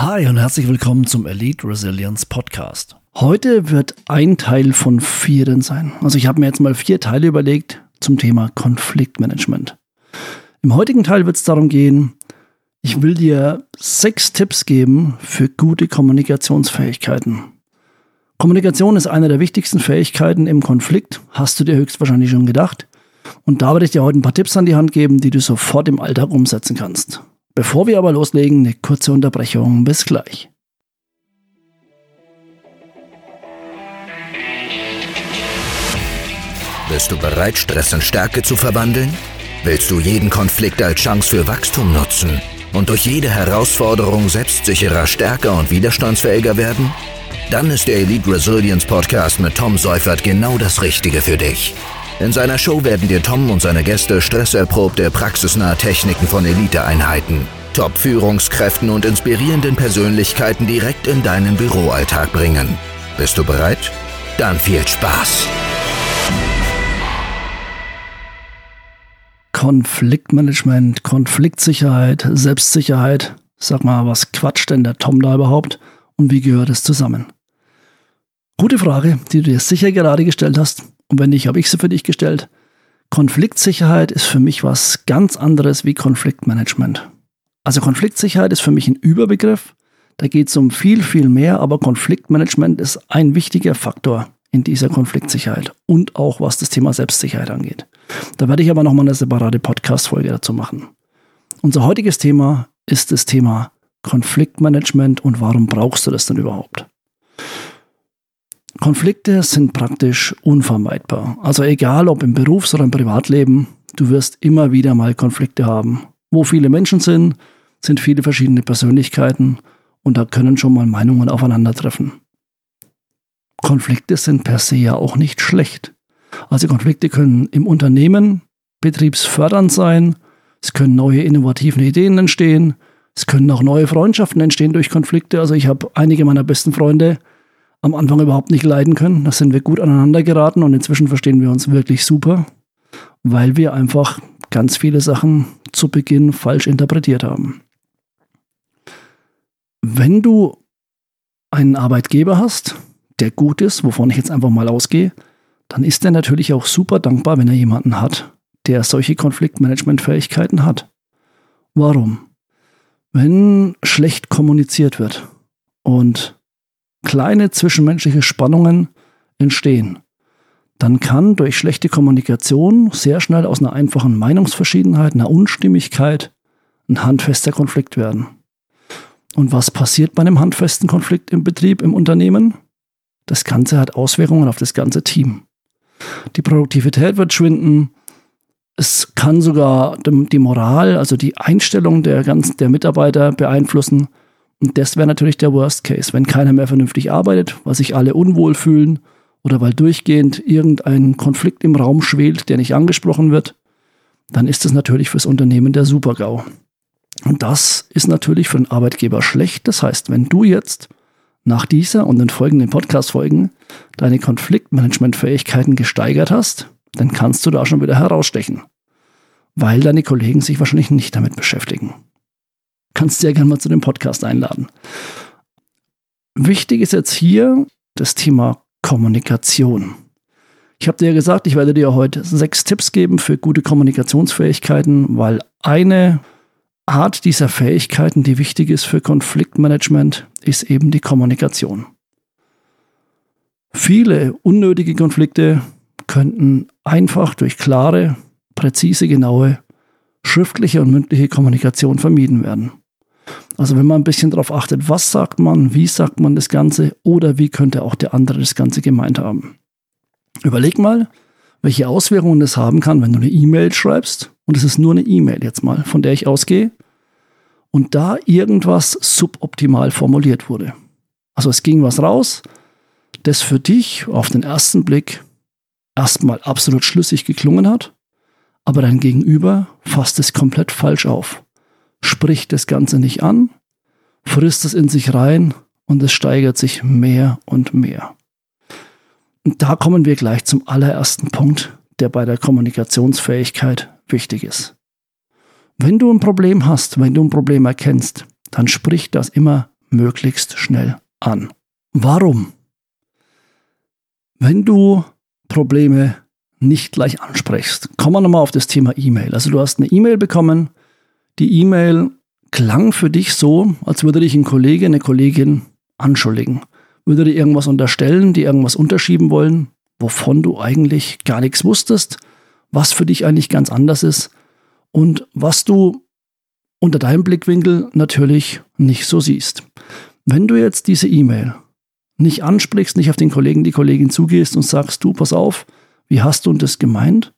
Hi und herzlich willkommen zum Elite Resilience Podcast. Heute wird ein Teil von vieren sein. Also ich habe mir jetzt mal vier Teile überlegt zum Thema Konfliktmanagement. Im heutigen Teil wird es darum gehen, ich will dir sechs Tipps geben für gute Kommunikationsfähigkeiten. Kommunikation ist eine der wichtigsten Fähigkeiten im Konflikt, hast du dir höchstwahrscheinlich schon gedacht. Und da werde ich dir heute ein paar Tipps an die Hand geben, die du sofort im Alltag umsetzen kannst. Bevor wir aber loslegen, eine kurze Unterbrechung. Bis gleich. Bist du bereit, Stress in Stärke zu verwandeln? Willst du jeden Konflikt als Chance für Wachstum nutzen und durch jede Herausforderung selbstsicherer, stärker und widerstandsfähiger werden? Dann ist der Elite Resilience Podcast mit Tom Seufert genau das Richtige für dich. In seiner Show werden dir Tom und seine Gäste stresserprobte, praxisnahe Techniken von Eliteeinheiten, Top-Führungskräften und inspirierenden Persönlichkeiten direkt in deinen Büroalltag bringen. Bist du bereit? Dann viel Spaß! Konfliktmanagement, Konfliktsicherheit, Selbstsicherheit. Sag mal, was quatscht denn der Tom da überhaupt und wie gehört es zusammen? Gute Frage, die du dir sicher gerade gestellt hast. Und wenn nicht, habe ich sie für dich gestellt. Konfliktsicherheit ist für mich was ganz anderes wie Konfliktmanagement. Also Konfliktsicherheit ist für mich ein Überbegriff. Da geht es um viel, viel mehr, aber Konfliktmanagement ist ein wichtiger Faktor in dieser Konfliktsicherheit und auch was das Thema Selbstsicherheit angeht. Da werde ich aber nochmal eine separate Podcast-Folge dazu machen. Unser heutiges Thema ist das Thema Konfliktmanagement und warum brauchst du das denn überhaupt? Konflikte sind praktisch unvermeidbar. Also egal ob im Berufs- oder im Privatleben, du wirst immer wieder mal Konflikte haben. Wo viele Menschen sind, sind viele verschiedene Persönlichkeiten und da können schon mal Meinungen aufeinandertreffen. Konflikte sind per se ja auch nicht schlecht. Also Konflikte können im Unternehmen betriebsfördernd sein, es können neue innovative Ideen entstehen, es können auch neue Freundschaften entstehen durch Konflikte. Also ich habe einige meiner besten Freunde, am Anfang überhaupt nicht leiden können. Da sind wir gut aneinander geraten und inzwischen verstehen wir uns wirklich super, weil wir einfach ganz viele Sachen zu Beginn falsch interpretiert haben. Wenn du einen Arbeitgeber hast, der gut ist, wovon ich jetzt einfach mal ausgehe, dann ist er natürlich auch super dankbar, wenn er jemanden hat, der solche Konfliktmanagementfähigkeiten hat. Warum? Wenn schlecht kommuniziert wird und kleine zwischenmenschliche Spannungen entstehen, dann kann durch schlechte Kommunikation sehr schnell aus einer einfachen Meinungsverschiedenheit, einer Unstimmigkeit ein handfester Konflikt werden. Und was passiert bei einem handfesten Konflikt im Betrieb, im Unternehmen? Das Ganze hat Auswirkungen auf das ganze Team. Die Produktivität wird schwinden. Es kann sogar die Moral, also die Einstellung der ganzen der Mitarbeiter beeinflussen. Und das wäre natürlich der Worst Case, wenn keiner mehr vernünftig arbeitet, weil sich alle unwohl fühlen oder weil durchgehend irgendein Konflikt im Raum schwelt, der nicht angesprochen wird, dann ist das natürlich fürs Unternehmen der Supergau. Und das ist natürlich für den Arbeitgeber schlecht. Das heißt, wenn du jetzt nach dieser und den folgenden Podcast-Folgen deine Konfliktmanagement-Fähigkeiten gesteigert hast, dann kannst du da schon wieder herausstechen, weil deine Kollegen sich wahrscheinlich nicht damit beschäftigen kannst sehr gerne mal zu dem Podcast einladen. Wichtig ist jetzt hier das Thema Kommunikation. Ich habe dir gesagt, ich werde dir heute sechs Tipps geben für gute Kommunikationsfähigkeiten, weil eine Art dieser Fähigkeiten, die wichtig ist für Konfliktmanagement, ist eben die Kommunikation. Viele unnötige Konflikte könnten einfach durch klare, präzise, genaue schriftliche und mündliche Kommunikation vermieden werden. Also wenn man ein bisschen darauf achtet, was sagt man, wie sagt man das Ganze oder wie könnte auch der andere das Ganze gemeint haben. Überleg mal, welche Auswirkungen das haben kann, wenn du eine E-Mail schreibst und es ist nur eine E-Mail jetzt mal, von der ich ausgehe und da irgendwas suboptimal formuliert wurde. Also es ging was raus, das für dich auf den ersten Blick erstmal absolut schlüssig geklungen hat, aber dein Gegenüber fasst es komplett falsch auf spricht das Ganze nicht an, frisst es in sich rein und es steigert sich mehr und mehr. Und da kommen wir gleich zum allerersten Punkt, der bei der Kommunikationsfähigkeit wichtig ist. Wenn du ein Problem hast, wenn du ein Problem erkennst, dann sprich das immer möglichst schnell an. Warum? Wenn du Probleme nicht gleich ansprichst, kommen wir nochmal auf das Thema E-Mail. Also du hast eine E-Mail bekommen, die E-Mail klang für dich so, als würde dich ein Kollege, eine Kollegin anschuldigen. Würde dir irgendwas unterstellen, die irgendwas unterschieben wollen, wovon du eigentlich gar nichts wusstest, was für dich eigentlich ganz anders ist und was du unter deinem Blickwinkel natürlich nicht so siehst. Wenn du jetzt diese E-Mail nicht ansprichst, nicht auf den Kollegen, die Kollegin zugehst und sagst, du, pass auf, wie hast du das gemeint?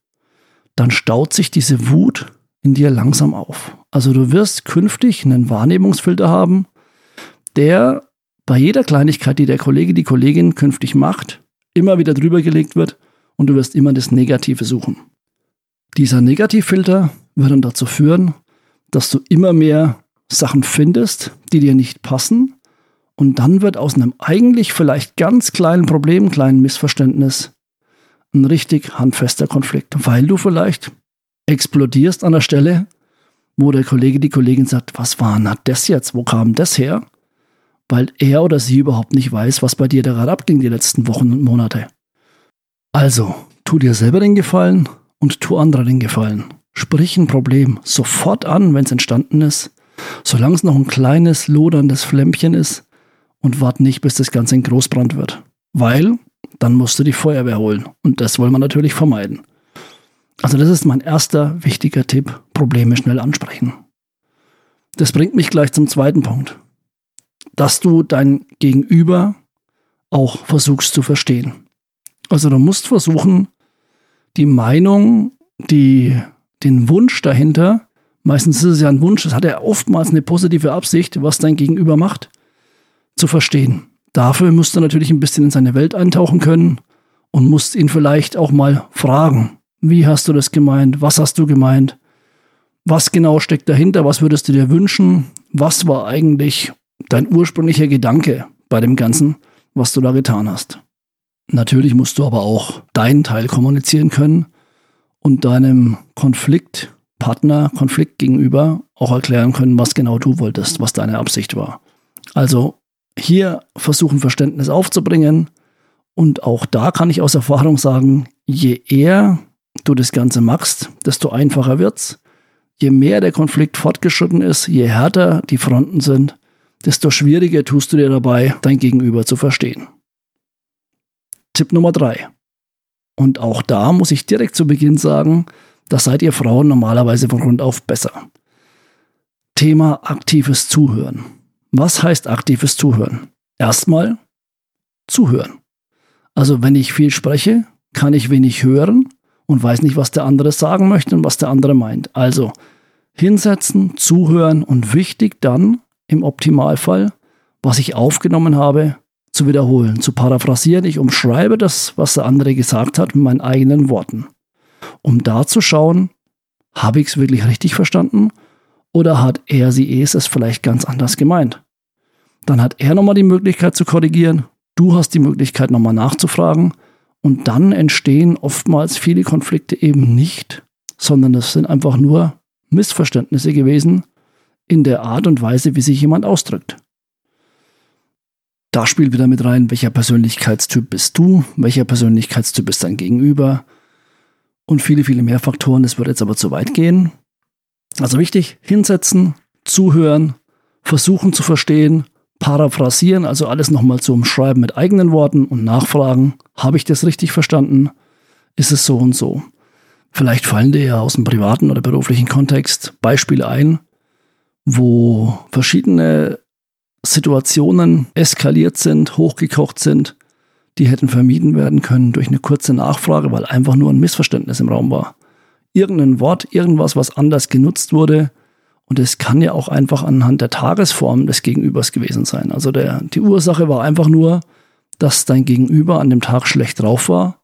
Dann staut sich diese Wut in dir langsam auf. Also du wirst künftig einen Wahrnehmungsfilter haben, der bei jeder Kleinigkeit, die der Kollege, die Kollegin künftig macht, immer wieder drüber gelegt wird und du wirst immer das Negative suchen. Dieser Negativfilter wird dann dazu führen, dass du immer mehr Sachen findest, die dir nicht passen. Und dann wird aus einem eigentlich vielleicht ganz kleinen Problem, kleinen Missverständnis ein richtig handfester Konflikt, weil du vielleicht explodierst an der Stelle, wo der Kollege, die Kollegin sagt, was war denn das jetzt? Wo kam das her? Weil er oder sie überhaupt nicht weiß, was bei dir da gerade abging die letzten Wochen und Monate. Also, tu dir selber den Gefallen und tu andere den Gefallen. Sprich ein Problem sofort an, wenn es entstanden ist, solange es noch ein kleines, loderndes Flämmchen ist und wart nicht, bis das Ganze in Großbrand wird. Weil dann musst du die Feuerwehr holen. Und das wollen wir natürlich vermeiden. Also das ist mein erster wichtiger Tipp, Probleme schnell ansprechen. Das bringt mich gleich zum zweiten Punkt. Dass du dein Gegenüber auch versuchst zu verstehen. Also du musst versuchen, die Meinung, die den Wunsch dahinter, meistens ist es ja ein Wunsch, das hat ja oftmals eine positive Absicht, was dein Gegenüber macht, zu verstehen. Dafür musst du natürlich ein bisschen in seine Welt eintauchen können und musst ihn vielleicht auch mal fragen, wie hast du das gemeint, was hast du gemeint, was genau steckt dahinter, was würdest du dir wünschen, was war eigentlich dein ursprünglicher Gedanke bei dem Ganzen, was du da getan hast. Natürlich musst du aber auch deinen Teil kommunizieren können und deinem Konfliktpartner, Konflikt gegenüber auch erklären können, was genau du wolltest, was deine Absicht war. Also hier versuchen Verständnis aufzubringen und auch da kann ich aus Erfahrung sagen, je eher du das Ganze machst, desto einfacher wird's. Je mehr der Konflikt fortgeschritten ist, je härter die Fronten sind, desto schwieriger tust du dir dabei, dein Gegenüber zu verstehen. Tipp Nummer drei. Und auch da muss ich direkt zu Beginn sagen, das seid ihr Frauen normalerweise von Grund auf besser. Thema aktives Zuhören. Was heißt aktives Zuhören? Erstmal zuhören. Also wenn ich viel spreche, kann ich wenig hören und weiß nicht, was der andere sagen möchte und was der andere meint. Also hinsetzen, zuhören und wichtig dann im Optimalfall, was ich aufgenommen habe, zu wiederholen, zu paraphrasieren. Ich umschreibe das, was der andere gesagt hat, mit meinen eigenen Worten. Um da zu schauen, habe ich es wirklich richtig verstanden oder hat er, sie, es vielleicht ganz anders gemeint? Dann hat er nochmal die Möglichkeit zu korrigieren, du hast die Möglichkeit nochmal nachzufragen und dann entstehen oftmals viele Konflikte eben nicht, sondern es sind einfach nur Missverständnisse gewesen in der Art und Weise, wie sich jemand ausdrückt. Da spielt wieder mit rein, welcher Persönlichkeitstyp bist du, welcher Persönlichkeitstyp ist dein Gegenüber und viele, viele mehr Faktoren. Das wird jetzt aber zu weit gehen. Also wichtig, hinsetzen, zuhören, versuchen zu verstehen, paraphrasieren, also alles nochmal zu umschreiben mit eigenen Worten und nachfragen, habe ich das richtig verstanden? Ist es so und so? Vielleicht fallen dir ja aus dem privaten oder beruflichen Kontext Beispiele ein, wo verschiedene Situationen eskaliert sind, hochgekocht sind, die hätten vermieden werden können durch eine kurze Nachfrage, weil einfach nur ein Missverständnis im Raum war. Irgendein Wort, irgendwas, was anders genutzt wurde. Und es kann ja auch einfach anhand der Tagesform des Gegenübers gewesen sein. Also der, die Ursache war einfach nur, dass dein Gegenüber an dem Tag schlecht drauf war,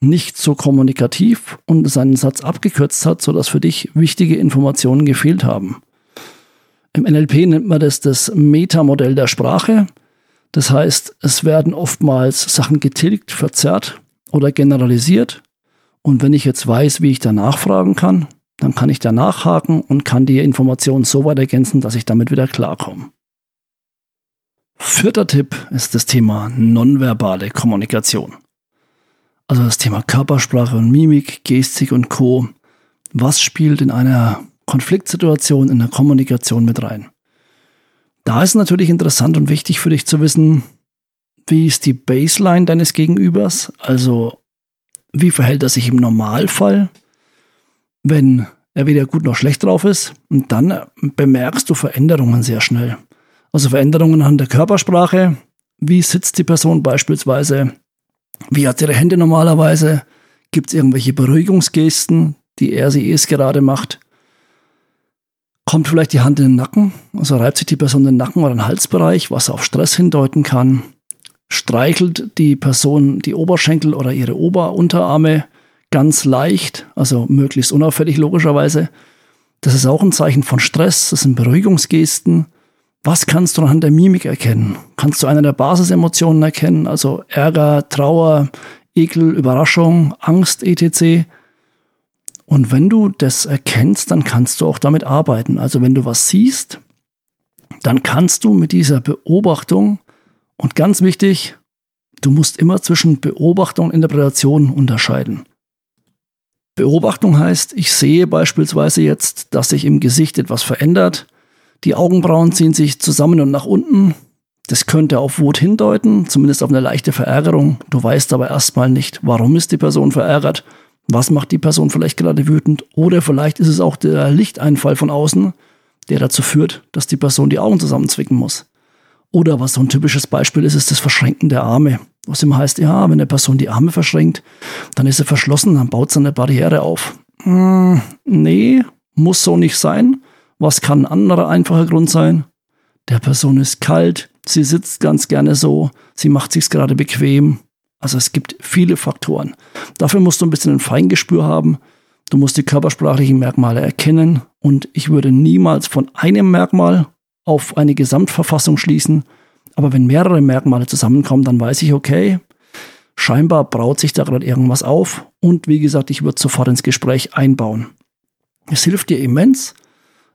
nicht so kommunikativ und seinen Satz abgekürzt hat, sodass für dich wichtige Informationen gefehlt haben. Im NLP nennt man das das Metamodell der Sprache. Das heißt, es werden oftmals Sachen getilgt, verzerrt oder generalisiert. Und wenn ich jetzt weiß, wie ich da nachfragen kann, dann kann ich da nachhaken und kann die Informationen so weit ergänzen, dass ich damit wieder klarkomme. Vierter Tipp ist das Thema nonverbale Kommunikation. Also das Thema Körpersprache und Mimik, Gestik und Co. Was spielt in einer Konfliktsituation in der Kommunikation mit rein? Da ist natürlich interessant und wichtig für dich zu wissen, wie ist die Baseline deines Gegenübers? Also wie verhält er sich im Normalfall, wenn er weder gut noch schlecht drauf ist? Und dann bemerkst du Veränderungen sehr schnell. Also Veränderungen an der Körpersprache. Wie sitzt die Person beispielsweise? Wie hat ihre Hände normalerweise? Gibt es irgendwelche Beruhigungsgesten, die er sie es gerade macht? Kommt vielleicht die Hand in den Nacken, also reibt sich die Person den Nacken oder den Halsbereich, was auf Stress hindeuten kann. Streichelt die Person die Oberschenkel oder ihre Oberunterarme ganz leicht, also möglichst unauffällig logischerweise. Das ist auch ein Zeichen von Stress, das sind Beruhigungsgesten. Was kannst du anhand der Mimik erkennen? Kannst du eine der Basisemotionen erkennen, also Ärger, Trauer, Ekel, Überraschung, Angst, etc. Und wenn du das erkennst, dann kannst du auch damit arbeiten. Also wenn du was siehst, dann kannst du mit dieser Beobachtung und ganz wichtig, du musst immer zwischen Beobachtung und Interpretation unterscheiden. Beobachtung heißt, ich sehe beispielsweise jetzt, dass sich im Gesicht etwas verändert die Augenbrauen ziehen sich zusammen und nach unten. Das könnte auf Wut hindeuten, zumindest auf eine leichte Verärgerung. Du weißt aber erstmal nicht, warum ist die Person verärgert, was macht die Person vielleicht gerade wütend oder vielleicht ist es auch der Lichteinfall von außen, der dazu führt, dass die Person die Augen zusammenzwicken muss. Oder was so ein typisches Beispiel ist, ist das Verschränken der Arme. Was immer heißt, ja, wenn eine Person die Arme verschränkt, dann ist sie verschlossen, dann baut sie eine Barriere auf. Hm, nee, muss so nicht sein. Was kann ein anderer einfacher Grund sein? Der Person ist kalt, sie sitzt ganz gerne so, sie macht sich's gerade bequem. Also es gibt viele Faktoren. Dafür musst du ein bisschen ein Feingespür haben. Du musst die körpersprachlichen Merkmale erkennen und ich würde niemals von einem Merkmal auf eine Gesamtverfassung schließen. Aber wenn mehrere Merkmale zusammenkommen, dann weiß ich, okay, scheinbar braut sich da gerade irgendwas auf und wie gesagt, ich würde sofort ins Gespräch einbauen. Es hilft dir immens,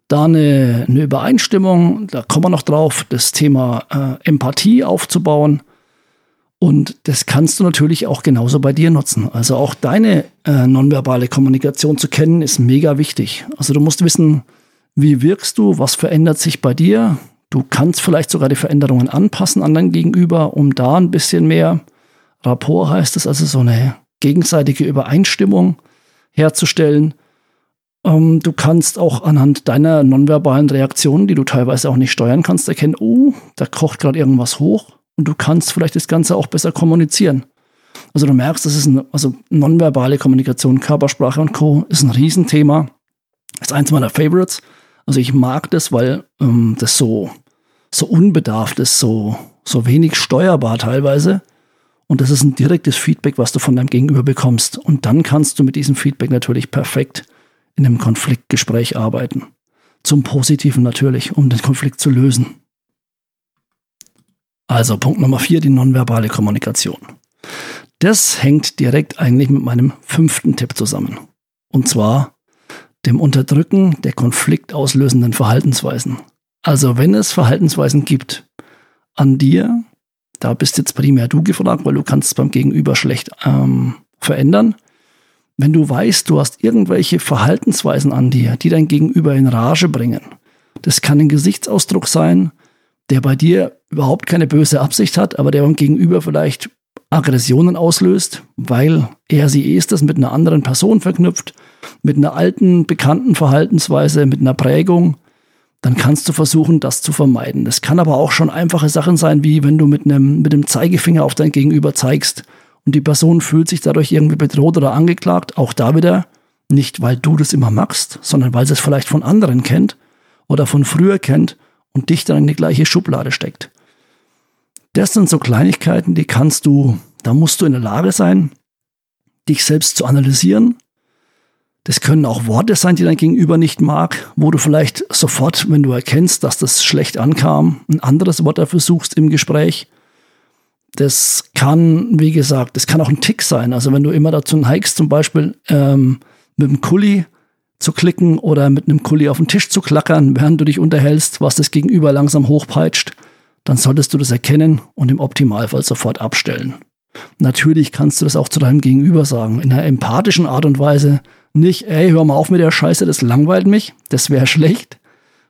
da eine, eine Übereinstimmung, da kommen wir noch drauf, das Thema äh, Empathie aufzubauen. Und das kannst du natürlich auch genauso bei dir nutzen. Also auch deine äh, nonverbale Kommunikation zu kennen, ist mega wichtig. Also du musst wissen, wie wirkst du, was verändert sich bei dir. Du kannst vielleicht sogar die Veränderungen anpassen an dein Gegenüber, um da ein bisschen mehr Rapport heißt es, also so eine gegenseitige Übereinstimmung herzustellen. Ähm, du kannst auch anhand deiner nonverbalen Reaktionen, die du teilweise auch nicht steuern kannst, erkennen, oh, da kocht gerade irgendwas hoch und du kannst vielleicht das Ganze auch besser kommunizieren. Also du merkst, das ist ein, also nonverbale Kommunikation, Körpersprache und Co. ist ein Riesenthema. Ist eins meiner Favorites. Also ich mag das, weil ähm, das so, so unbedarft ist, so, so wenig steuerbar teilweise. Und das ist ein direktes Feedback, was du von deinem Gegenüber bekommst. Und dann kannst du mit diesem Feedback natürlich perfekt in einem Konfliktgespräch arbeiten. Zum Positiven natürlich, um den Konflikt zu lösen. Also Punkt Nummer vier, die nonverbale Kommunikation. Das hängt direkt eigentlich mit meinem fünften Tipp zusammen. Und zwar dem Unterdrücken der konfliktauslösenden Verhaltensweisen. Also wenn es Verhaltensweisen gibt an dir, da bist jetzt primär du gefragt, weil du kannst es beim Gegenüber schlecht ähm, verändern wenn du weißt, du hast irgendwelche Verhaltensweisen an dir, die dein Gegenüber in Rage bringen. Das kann ein Gesichtsausdruck sein, der bei dir überhaupt keine böse Absicht hat, aber der beim Gegenüber vielleicht Aggressionen auslöst, weil er sie ist das mit einer anderen Person verknüpft, mit einer alten, bekannten Verhaltensweise, mit einer Prägung, dann kannst du versuchen, das zu vermeiden. Das kann aber auch schon einfache Sachen sein, wie wenn du mit einem, mit dem Zeigefinger auf dein Gegenüber zeigst und die Person fühlt sich dadurch irgendwie bedroht oder angeklagt, auch da wieder nicht, weil du das immer machst, sondern weil sie es vielleicht von anderen kennt oder von früher kennt und dich dann in die gleiche Schublade steckt. Das sind so Kleinigkeiten, die kannst du, da musst du in der Lage sein, dich selbst zu analysieren. Das können auch Worte sein, die dein Gegenüber nicht mag, wo du vielleicht sofort, wenn du erkennst, dass das schlecht ankam, ein anderes Wort dafür suchst im Gespräch das kann, wie gesagt, das kann auch ein Tick sein. Also wenn du immer dazu neigst, zum Beispiel ähm, mit dem Kuli zu klicken oder mit einem Kuli auf den Tisch zu klackern, während du dich unterhältst, was das Gegenüber langsam hochpeitscht, dann solltest du das erkennen und im Optimalfall sofort abstellen. Natürlich kannst du das auch zu deinem Gegenüber sagen, in einer empathischen Art und Weise. Nicht, ey, hör mal auf mit der Scheiße, das langweilt mich, das wäre schlecht,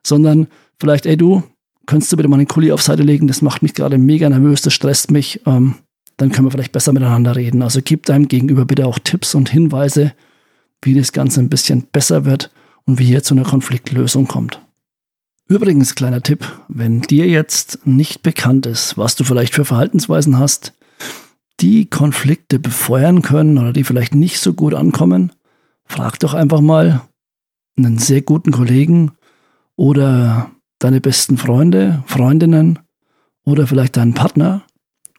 sondern vielleicht, ey, du, könntest du bitte mal den Kuli auf Seite legen, das macht mich gerade mega nervös, das stresst mich, ähm, dann können wir vielleicht besser miteinander reden. Also gib deinem Gegenüber bitte auch Tipps und Hinweise, wie das Ganze ein bisschen besser wird und wie hier zu einer Konfliktlösung kommt. Übrigens, kleiner Tipp, wenn dir jetzt nicht bekannt ist, was du vielleicht für Verhaltensweisen hast, die Konflikte befeuern können oder die vielleicht nicht so gut ankommen, frag doch einfach mal einen sehr guten Kollegen oder deine besten Freunde, Freundinnen oder vielleicht deinen Partner.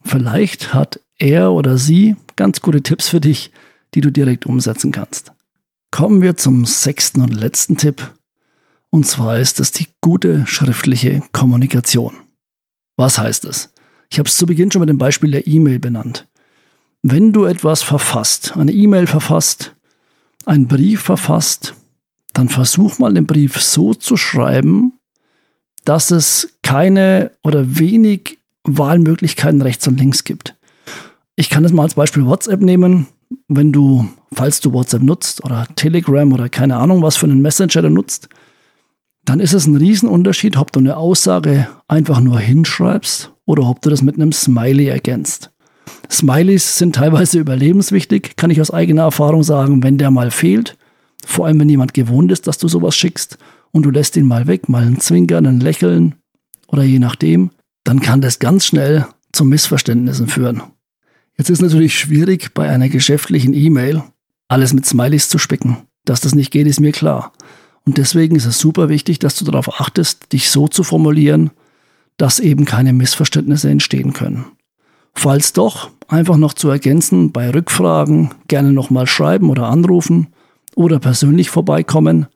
Vielleicht hat er oder sie ganz gute Tipps für dich, die du direkt umsetzen kannst. Kommen wir zum sechsten und letzten Tipp. Und zwar ist es die gute schriftliche Kommunikation. Was heißt es? Ich habe es zu Beginn schon mit dem Beispiel der E-Mail benannt. Wenn du etwas verfasst, eine E-Mail verfasst, einen Brief verfasst, dann versuch mal den Brief so zu schreiben, dass es keine oder wenig Wahlmöglichkeiten rechts und links gibt. Ich kann das mal als Beispiel WhatsApp nehmen. Wenn du, falls du WhatsApp nutzt oder Telegram oder keine Ahnung, was für einen Messenger du nutzt, dann ist es ein Riesenunterschied, ob du eine Aussage einfach nur hinschreibst oder ob du das mit einem Smiley ergänzt. Smileys sind teilweise überlebenswichtig, kann ich aus eigener Erfahrung sagen, wenn der mal fehlt. Vor allem, wenn jemand gewohnt ist, dass du sowas schickst und du lässt ihn mal weg, mal ein Zwinkern, ein Lächeln oder je nachdem, dann kann das ganz schnell zu Missverständnissen führen. Jetzt ist natürlich schwierig, bei einer geschäftlichen E-Mail alles mit Smileys zu spicken. Dass das nicht geht, ist mir klar. Und deswegen ist es super wichtig, dass du darauf achtest, dich so zu formulieren, dass eben keine Missverständnisse entstehen können. Falls doch, einfach noch zu ergänzen, bei Rückfragen gerne nochmal schreiben oder anrufen oder persönlich vorbeikommen,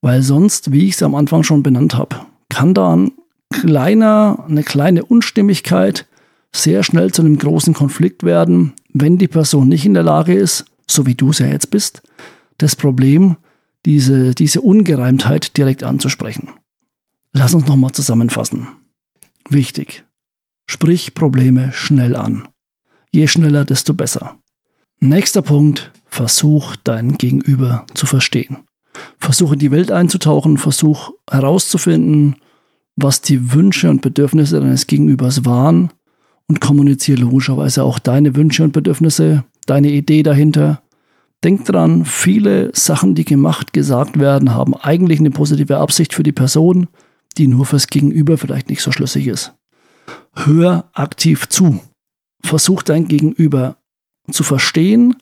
weil sonst, wie ich es am Anfang schon benannt habe, kann da ein kleiner, eine kleine Unstimmigkeit sehr schnell zu einem großen Konflikt werden, wenn die Person nicht in der Lage ist, so wie du es ja jetzt bist, das Problem, diese, diese Ungereimtheit direkt anzusprechen. Lass uns nochmal zusammenfassen. Wichtig. Sprich Probleme schnell an. Je schneller, desto besser. Nächster Punkt. Versuch dein Gegenüber zu verstehen. Versuch in die Welt einzutauchen, versuch herauszufinden, was die Wünsche und Bedürfnisse deines Gegenübers waren und kommuniziere logischerweise auch deine Wünsche und Bedürfnisse, deine Idee dahinter. Denk dran, viele Sachen, die gemacht, gesagt werden, haben eigentlich eine positive Absicht für die Person, die nur fürs Gegenüber vielleicht nicht so schlüssig ist. Hör aktiv zu. Versuch dein Gegenüber zu verstehen.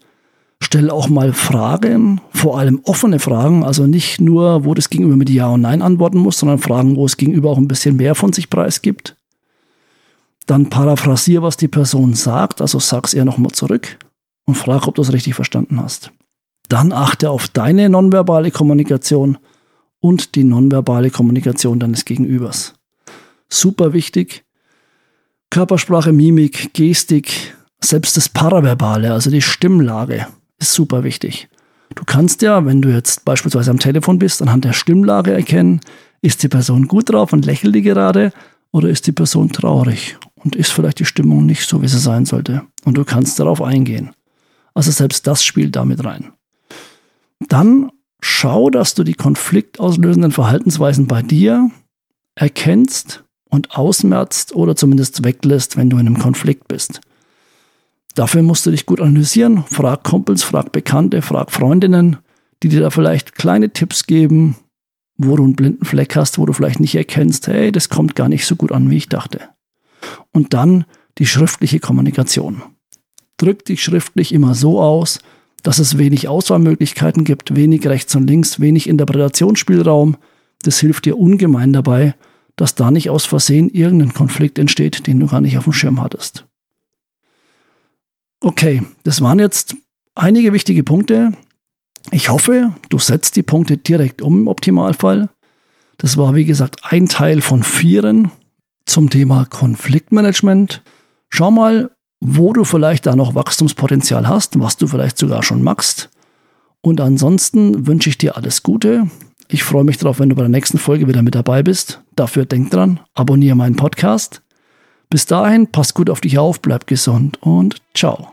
Stell auch mal Fragen, vor allem offene Fragen, also nicht nur, wo das Gegenüber mit Ja und Nein antworten muss, sondern Fragen, wo es Gegenüber auch ein bisschen mehr von sich preisgibt. Dann paraphrasier, was die Person sagt, also sag's ihr nochmal zurück und frag, ob du es richtig verstanden hast. Dann achte auf deine nonverbale Kommunikation und die nonverbale Kommunikation deines Gegenübers. Super wichtig, Körpersprache, Mimik, Gestik, selbst das Paraverbale, also die Stimmlage, ist super wichtig. Du kannst ja, wenn du jetzt beispielsweise am Telefon bist, anhand der Stimmlage erkennen, ist die Person gut drauf und lächelt die gerade oder ist die Person traurig und ist vielleicht die Stimmung nicht so, wie sie sein sollte. Und du kannst darauf eingehen. Also selbst das spielt damit rein. Dann schau, dass du die konfliktauslösenden Verhaltensweisen bei dir erkennst und ausmerzt oder zumindest weglässt, wenn du in einem Konflikt bist. Dafür musst du dich gut analysieren. Frag Kumpels, frag Bekannte, frag Freundinnen, die dir da vielleicht kleine Tipps geben, wo du einen blinden Fleck hast, wo du vielleicht nicht erkennst, hey, das kommt gar nicht so gut an, wie ich dachte. Und dann die schriftliche Kommunikation. Drück dich schriftlich immer so aus, dass es wenig Auswahlmöglichkeiten gibt, wenig rechts und links, wenig Interpretationsspielraum. Das hilft dir ungemein dabei, dass da nicht aus Versehen irgendein Konflikt entsteht, den du gar nicht auf dem Schirm hattest. Okay, das waren jetzt einige wichtige Punkte. Ich hoffe, du setzt die Punkte direkt um im Optimalfall. Das war, wie gesagt, ein Teil von vieren zum Thema Konfliktmanagement. Schau mal, wo du vielleicht da noch Wachstumspotenzial hast, was du vielleicht sogar schon magst. Und ansonsten wünsche ich dir alles Gute. Ich freue mich darauf, wenn du bei der nächsten Folge wieder mit dabei bist. Dafür denk dran, abonniere meinen Podcast. Bis dahin, pass gut auf dich auf, bleib gesund und ciao.